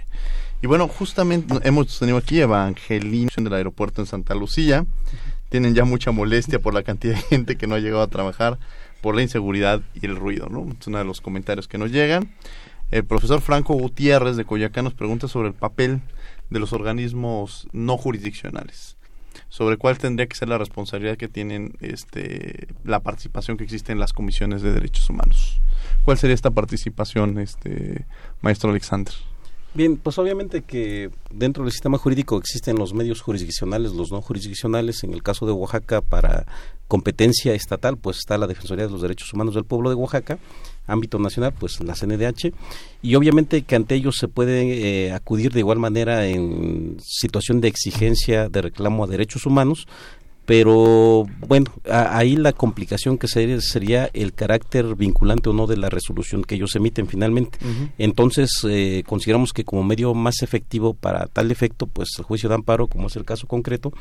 Y bueno, justamente hemos tenido aquí Evangelina del aeropuerto en Santa Lucía. Tienen ya mucha molestia por la cantidad de gente que no ha llegado a trabajar, por la inseguridad y el ruido, ¿no? Es uno de los comentarios que nos llegan. El profesor Franco Gutiérrez de Coyacán nos pregunta sobre el papel de los organismos no jurisdiccionales sobre cuál tendría que ser la responsabilidad que tienen este la participación que existe en las comisiones de derechos humanos. ¿Cuál sería esta participación, este maestro Alexander? Bien, pues obviamente que dentro del sistema jurídico existen los medios jurisdiccionales, los no jurisdiccionales. En el caso de Oaxaca, para competencia estatal, pues está la Defensoría de los Derechos Humanos del Pueblo de Oaxaca ámbito nacional, pues la CNDH, y obviamente que ante ellos se puede eh, acudir de igual manera en situación de exigencia de reclamo a derechos humanos, pero bueno, ahí la complicación que sería, sería, el carácter vinculante o no de la resolución que ellos emiten finalmente. Entonces, eh, consideramos que como medio más efectivo para tal efecto, pues el juicio de amparo, como es el caso concreto,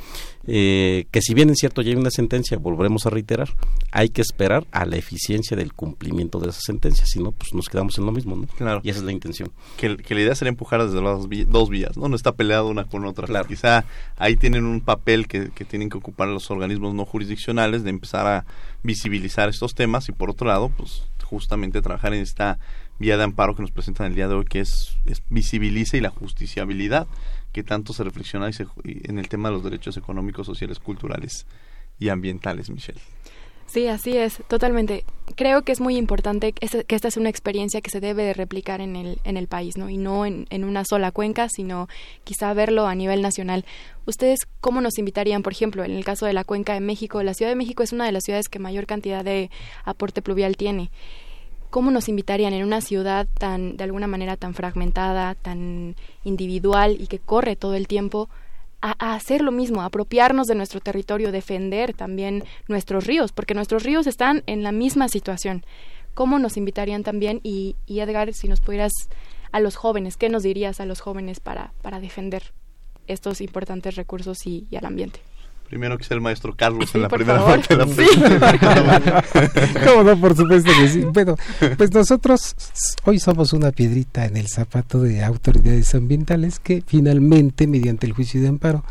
eh, que si bien es cierto ya hay una sentencia, volveremos a reiterar, hay que esperar a la eficiencia del cumplimiento de esa sentencia, si no, pues nos quedamos en lo mismo, ¿no? Claro. Y esa es la intención. Que, la idea sería empujar desde las dos vías, ¿no? No está peleado una con otra. Claro. Quizá ahí tienen un papel que, que tienen que ocupar los organismos no jurisdiccionales de empezar a visibilizar estos temas y por otro lado, pues justamente trabajar en esta vía de amparo que nos presentan el día de hoy, que es, es visibiliza y la justiciabilidad que tanto se reflexiona en el tema de los derechos económicos, sociales, culturales y ambientales, Michelle. Sí, así es, totalmente. Creo que es muy importante que esta es una experiencia que se debe de replicar en el, en el país, ¿no? Y no en, en una sola cuenca, sino quizá verlo a nivel nacional. ¿Ustedes cómo nos invitarían, por ejemplo, en el caso de la cuenca de México? La Ciudad de México es una de las ciudades que mayor cantidad de aporte pluvial tiene. ¿Cómo nos invitarían en una ciudad tan, de alguna manera, tan fragmentada, tan individual y que corre todo el tiempo? A, hacer lo mismo, apropiarnos de nuestro territorio, defender también nuestros ríos, porque nuestros ríos están en la misma situación. ¿Cómo nos invitarían también? Y, y Edgar, si nos pudieras a los jóvenes, ¿qué nos dirías a los jóvenes para, para defender estos importantes recursos y al ambiente? Primero que sea el maestro Carlos en la primera parte de la sí. (laughs) ¿Cómo no? Por supuesto que sí. Bueno, pues nosotros hoy somos una piedrita en el zapato de autoridades ambientales que finalmente, mediante el juicio de amparo,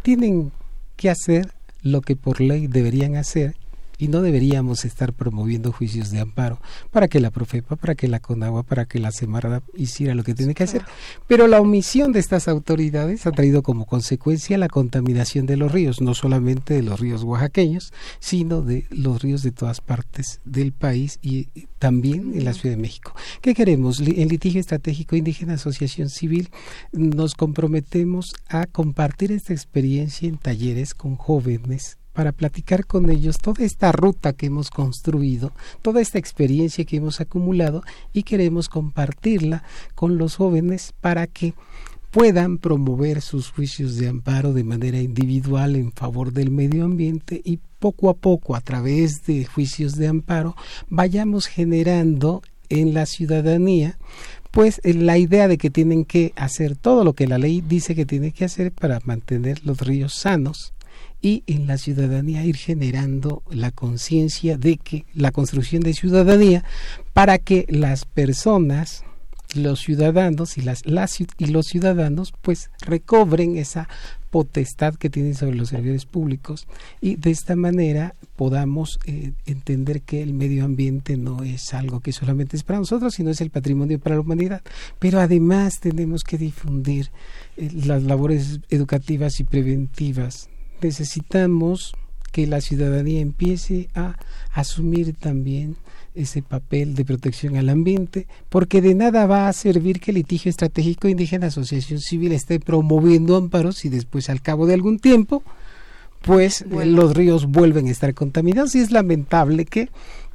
tienen que hacer lo que por ley deberían hacer y no deberíamos estar promoviendo juicios de amparo para que la Profepa, para que la Conagua, para que la Semarada hiciera lo que tiene que hacer. Pero la omisión de estas autoridades ha traído como consecuencia la contaminación de los ríos, no solamente de los ríos oaxaqueños, sino de los ríos de todas partes del país y también en la Ciudad de México. ¿Qué queremos? En litigio estratégico indígena Asociación Civil nos comprometemos a compartir esta experiencia en talleres con jóvenes para platicar con ellos toda esta ruta que hemos construido, toda esta experiencia que hemos acumulado y queremos compartirla con los jóvenes para que puedan promover sus juicios de amparo de manera individual en favor del medio ambiente y poco a poco a través de juicios de amparo vayamos generando en la ciudadanía pues la idea de que tienen que hacer todo lo que la ley dice que tiene que hacer para mantener los ríos sanos y en la ciudadanía ir generando la conciencia de que la construcción de ciudadanía para que las personas los ciudadanos y las, y los ciudadanos pues recobren esa potestad que tienen sobre los servidores públicos y de esta manera podamos eh, entender que el medio ambiente no es algo que solamente es para nosotros, sino es el patrimonio para la humanidad. Pero además tenemos que difundir eh, las labores educativas y preventivas necesitamos que la ciudadanía empiece a asumir también ese papel de protección al ambiente, porque de nada va a servir que el litigio estratégico indígena Asociación Civil esté promoviendo amparos y después al cabo de algún tiempo, pues los ríos vuelven a estar contaminados. Y es lamentable que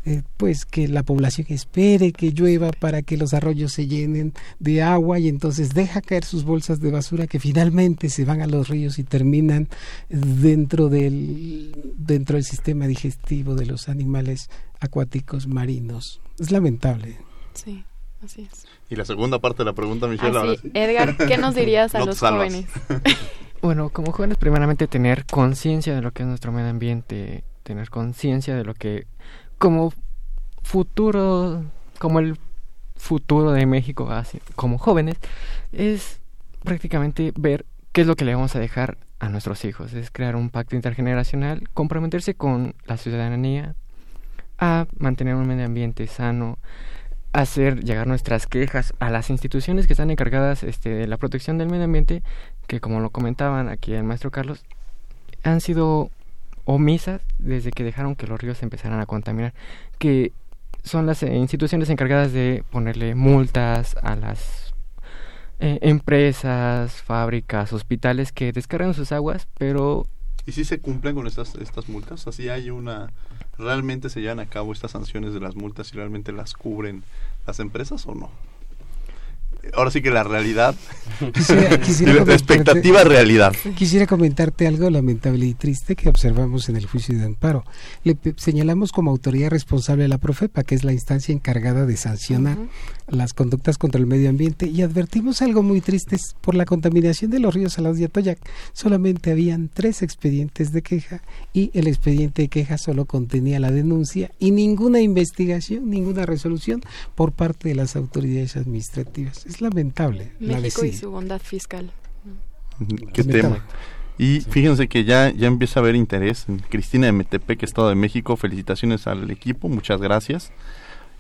eh, pues que la población espere que llueva para que los arroyos se llenen de agua y entonces deja caer sus bolsas de basura que finalmente se van a los ríos y terminan dentro del dentro del sistema digestivo de los animales acuáticos marinos. Es lamentable. Sí, así es. Y la segunda parte de la pregunta, Michelle. Ah, Edgar, ¿qué nos (laughs) dirías a los jóvenes? (laughs) bueno, como jóvenes, primeramente tener conciencia de lo que es nuestro medio ambiente, tener conciencia de lo que como futuro, como el futuro de México así, como jóvenes, es prácticamente ver qué es lo que le vamos a dejar a nuestros hijos, es crear un pacto intergeneracional, comprometerse con la ciudadanía a mantener un medio ambiente sano, hacer llegar nuestras quejas a las instituciones que están encargadas este, de la protección del medio ambiente, que como lo comentaban aquí el maestro Carlos, han sido omisas desde que dejaron que los ríos empezaran a contaminar, que son las eh, instituciones encargadas de ponerle multas a las eh, empresas, fábricas, hospitales que descargan sus aguas, pero... ¿Y si se cumplen con estas, estas multas? ¿Así hay una... ¿Realmente se llevan a cabo estas sanciones de las multas y realmente las cubren las empresas o no? Ahora sí que la realidad. Quisiera, (laughs) la expectativa realidad. Quisiera comentarte algo lamentable y triste que observamos en el juicio de amparo. Le señalamos como autoridad responsable a la Profepa, que es la instancia encargada de sancionar las conductas contra el medio ambiente, y advertimos algo muy triste por la contaminación de los ríos Salados de Atoyac. Solamente habían tres expedientes de queja y el expediente de queja solo contenía la denuncia y ninguna investigación, ninguna resolución por parte de las autoridades administrativas lamentable. México y su bondad fiscal. Qué tema. Y fíjense que ya, ya empieza a haber interés. Cristina de Metepec, Estado de México, felicitaciones al equipo, muchas gracias.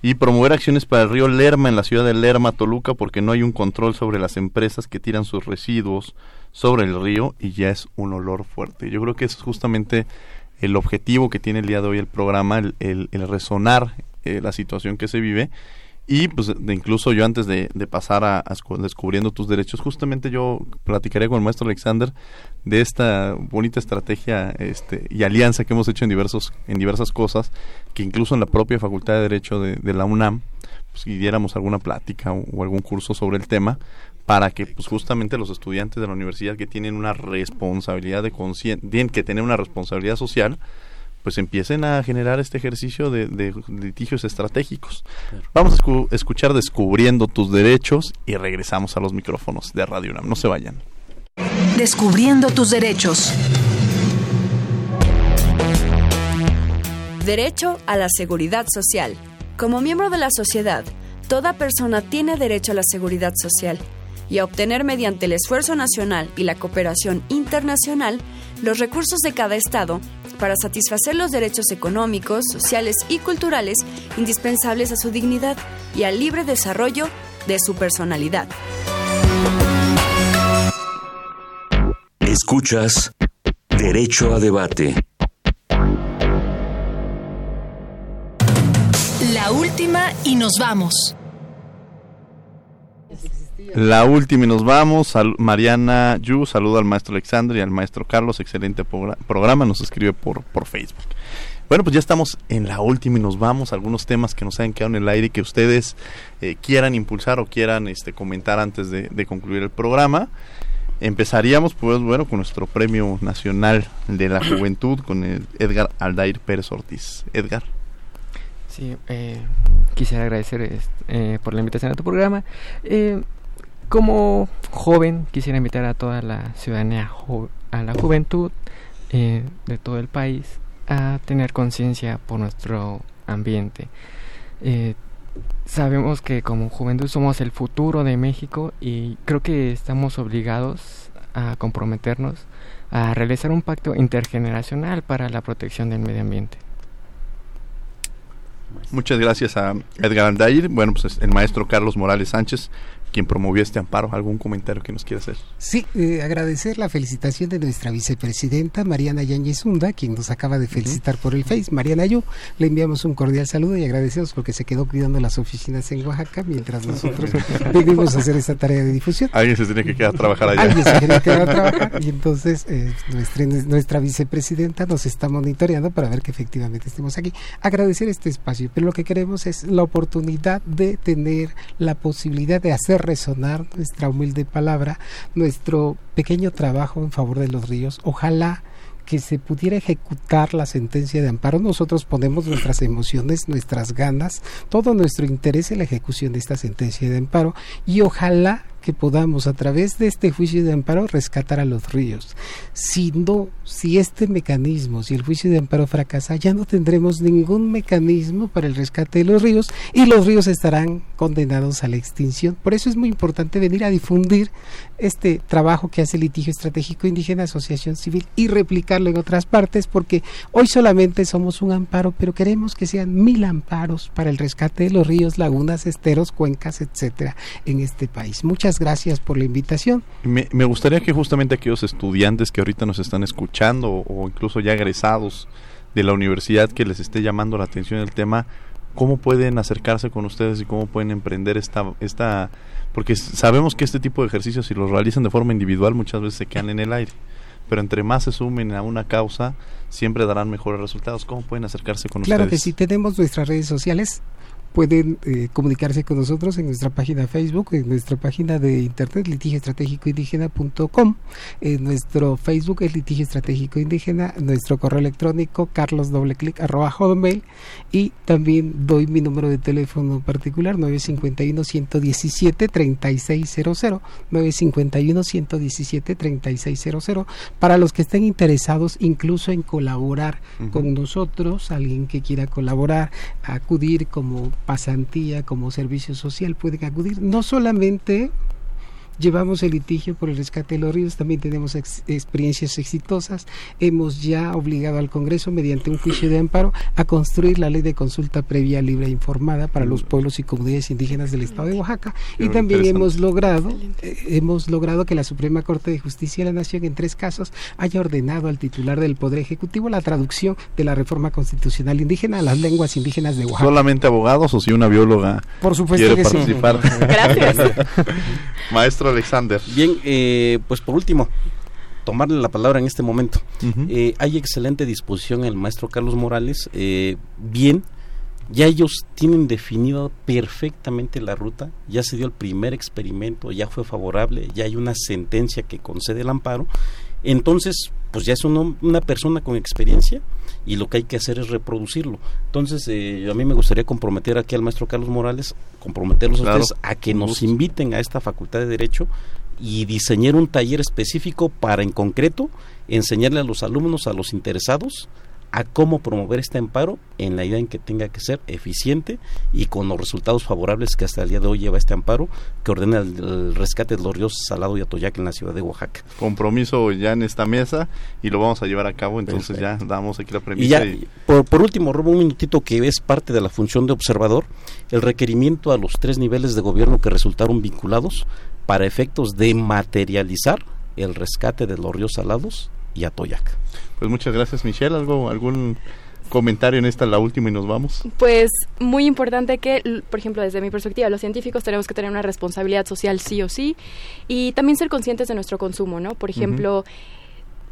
Y promover acciones para el río Lerma en la ciudad de Lerma, Toluca, porque no hay un control sobre las empresas que tiran sus residuos sobre el río y ya es un olor fuerte. Yo creo que es justamente el objetivo que tiene el día de hoy el programa, el, el, resonar eh, la situación que se vive y pues de incluso yo antes de, pasar a, descubriendo tus derechos, justamente yo platicaría con el maestro Alexander de esta bonita estrategia este, y alianza que hemos hecho en diversos en diversas cosas, que incluso en la propia Facultad de Derecho de, la UNAM, pues, diéramos alguna plática o, algún curso sobre el tema, para que pues justamente los estudiantes de la universidad que tienen una responsabilidad de tienen que tener una responsabilidad social, pues empiecen a generar este ejercicio de, litigios estratégicos. Vamos a escuchar Descubriendo tus derechos y regresamos a los micrófonos de Radio UNAM. No se vayan. Descubriendo tus derechos. Derecho a la seguridad social. Como miembro de la sociedad, toda persona tiene derecho a la seguridad social y a obtener mediante el esfuerzo nacional y la cooperación internacional los recursos de cada Estado para satisfacer los derechos económicos, sociales y culturales indispensables a su dignidad y al libre desarrollo de su personalidad. Escuchas Derecho a Debate. La última y nos vamos. La última y nos vamos. Mariana Yu, saludo al maestro Alexander y al maestro Carlos. Excelente programa. Nos escribe por, por Facebook. Bueno, pues ya estamos en la última y nos vamos. Algunos temas que nos hayan quedado en el aire y que ustedes eh, quieran impulsar o quieran este, comentar antes de, concluir el programa. Empezaríamos, pues, bueno, con nuestro Premio Nacional de la (coughs) Juventud, con el Edgar Aldair Pérez Ortiz. Edgar. Sí, eh, quisiera agradecer eh, por la invitación a tu programa. Eh, como joven, quisiera invitar a toda la ciudadanía, a la juventud eh, de todo el país a tener conciencia por nuestro ambiente. Eh, sabemos que como juventud somos el futuro de México y creo que estamos obligados a comprometernos a realizar un pacto intergeneracional para la protección del medio ambiente. Muchas gracias a Edgar Aldair, bueno, pues el maestro Carlos Morales Sánchez, quien promovió este amparo. ¿Algún comentario que nos quiera hacer? Sí, eh, agradecer la felicitación de nuestra vicepresidenta Mariana Yáñez Hunda, quien nos acaba de felicitar por el Face. Mariana Yu, le enviamos un cordial saludo y agradecemos porque se quedó cuidando las oficinas en Oaxaca mientras nosotros (laughs) venimos a hacer esta tarea de difusión. Alguien se tiene que quedar a trabajar allá. Alguien se tiene que quedar a trabajar (laughs) y entonces eh, nuestra, nuestra vicepresidenta nos está monitoreando para ver que efectivamente estemos aquí. Agradecer este espacio, pero lo que queremos es la oportunidad de tener la posibilidad de hacer resonar nuestra humilde palabra, nuestro pequeño trabajo en favor de los ríos. Ojalá que se pudiera ejecutar la sentencia de amparo, nosotros ponemos nuestras emociones, nuestras ganas, todo nuestro interés en la ejecución de esta sentencia de amparo y ojalá que podamos a través de este juicio de amparo rescatar a los ríos. Si no, si este mecanismo, si el juicio de amparo fracasa, ya no tendremos ningún mecanismo para el rescate de los ríos y los ríos estarán condenados a la extinción. Por eso es muy importante venir a difundir este trabajo que hace el litigio estratégico indígena Asociación Civil y replicarlo en otras partes porque hoy solamente somos un amparo, pero queremos que sean mil amparos para el rescate de los ríos, lagunas, esteros, cuencas, etcétera, en este país. Muchas gracias por la invitación. Me, me gustaría que justamente aquellos estudiantes que ahorita nos están escuchando o incluso ya egresados de la universidad que les esté llamando la atención el tema, cómo pueden acercarse con ustedes y cómo pueden emprender esta, esta porque sabemos que este tipo de ejercicios si los realizan de forma individual muchas veces se quedan en el aire pero entre más se sumen a una causa siempre darán mejores resultados. ¿Cómo pueden acercarse con ustedes? Claro que sí, tenemos nuestras redes sociales pueden eh, comunicarse con nosotros en nuestra página Facebook, en nuestra página de internet litigioestratégicoindígena.com, en nuestro Facebook es litigio estratégico indígena, nuestro correo electrónico carlos arroba hotmail y también doy mi número de teléfono particular 951 117 3600 951 117 3600 para los que estén interesados incluso en colaborar con nosotros, alguien que quiera colaborar, acudir como pasantía, como servicio social, pueden acudir no solamente llevamos el litigio por el rescate de los ríos, también tenemos experiencias exitosas. Hemos ya obligado al Congreso, mediante un juicio de amparo, a construir la ley de consulta previa, libre e informada para los pueblos y comunidades indígenas del Estado de Oaxaca. y también hemos logrado, eh, hemos logrado que la Suprema Corte de Justicia de la Nación, en tres casos, haya ordenado al titular del Poder Ejecutivo la traducción de la reforma constitucional indígena a las lenguas indígenas de Oaxaca. ¿Solamente abogados o si una bióloga Por supuesto quiere participar? Gracias. (laughs) Maestro Alexander. Bien, eh, pues por último, tomarle la palabra en este momento. Eh, hay excelente disposición el maestro Carlos Morales. Eh, bien, ya ellos tienen definido perfectamente la ruta, ya se dio el primer experimento, ya fue favorable, ya hay una sentencia que concede el amparo. Entonces, pues ya es una persona con experiencia y lo que hay que hacer es reproducirlo. Entonces, eh, a mí me gustaría comprometer aquí al maestro Carlos Morales, comprometerlos a ustedes a que nos inviten a esta Facultad de Derecho y diseñar un taller específico para, en concreto, enseñarle a los alumnos, a los interesados, a cómo promover este amparo en la idea en que tenga que ser eficiente y con los resultados favorables que hasta el día de hoy lleva este amparo que ordena el, rescate de los ríos Salado y Atoyac en la ciudad de Oaxaca. Compromiso ya en esta mesa y lo vamos a llevar a cabo, entonces ya damos aquí la premisa. Y Por, por, último, robo un minutito que es parte de la función de observador, el requerimiento a los tres niveles de gobierno que resultaron vinculados para efectos de materializar el rescate de los ríos Salados y Atoyac. Pues muchas gracias, Michelle. ¿Algo, algún comentario en esta, la última, y nos vamos? Pues muy importante que, por ejemplo, desde mi perspectiva, los científicos tenemos que tener una responsabilidad social sí o sí y también ser conscientes de nuestro consumo, ¿no? Por ejemplo,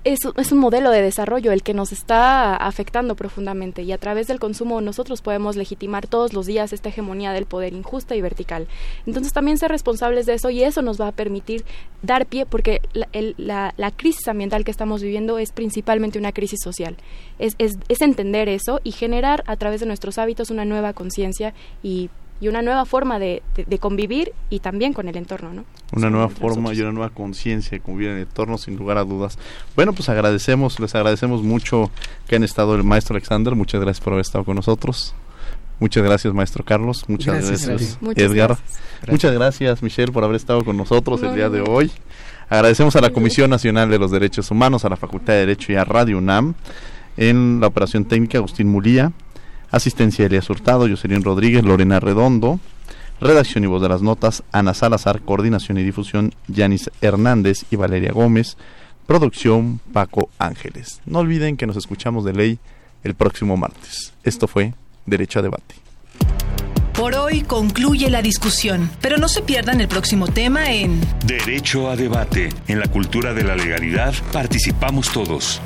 es, es, un modelo de desarrollo el que nos está afectando profundamente y a través del consumo nosotros podemos legitimar todos los días esta hegemonía del poder injusta y vertical. Entonces también ser responsables de eso y eso nos va a permitir dar pie porque la, crisis ambiental que estamos viviendo es principalmente una crisis social. Es entender eso y generar a través de nuestros hábitos una nueva conciencia y y una nueva forma de, de, convivir y también con el entorno, ¿no? Una nueva forma y una nueva conciencia de convivir en el entorno, sin lugar a dudas. Bueno, pues agradecemos, les agradecemos mucho que han estado el maestro Alexander, muchas gracias por haber estado con nosotros. Muchas gracias, maestro Carlos. Muchas gracias, Edgar. Muchas gracias, Michelle, por haber estado con nosotros el día de hoy. Agradecemos a la Comisión Nacional de los Derechos Humanos, a la Facultad de Derecho y a Radio UNAM. En la operación técnica, Agustín Mulía. Asistencia Elías Hurtado, Jocelyn Rodríguez, Lorena Redondo. Redacción y voz de las notas, Ana Salazar. Coordinación y difusión, Yanis Hernández y Valeria Gómez. Producción, Paco Ángeles. No olviden que nos escuchamos de ley el próximo martes. Esto fue Derecho a Debate. Por hoy concluye la discusión, pero no se pierdan el próximo tema en Derecho a Debate. En la cultura de la legalidad participamos todos.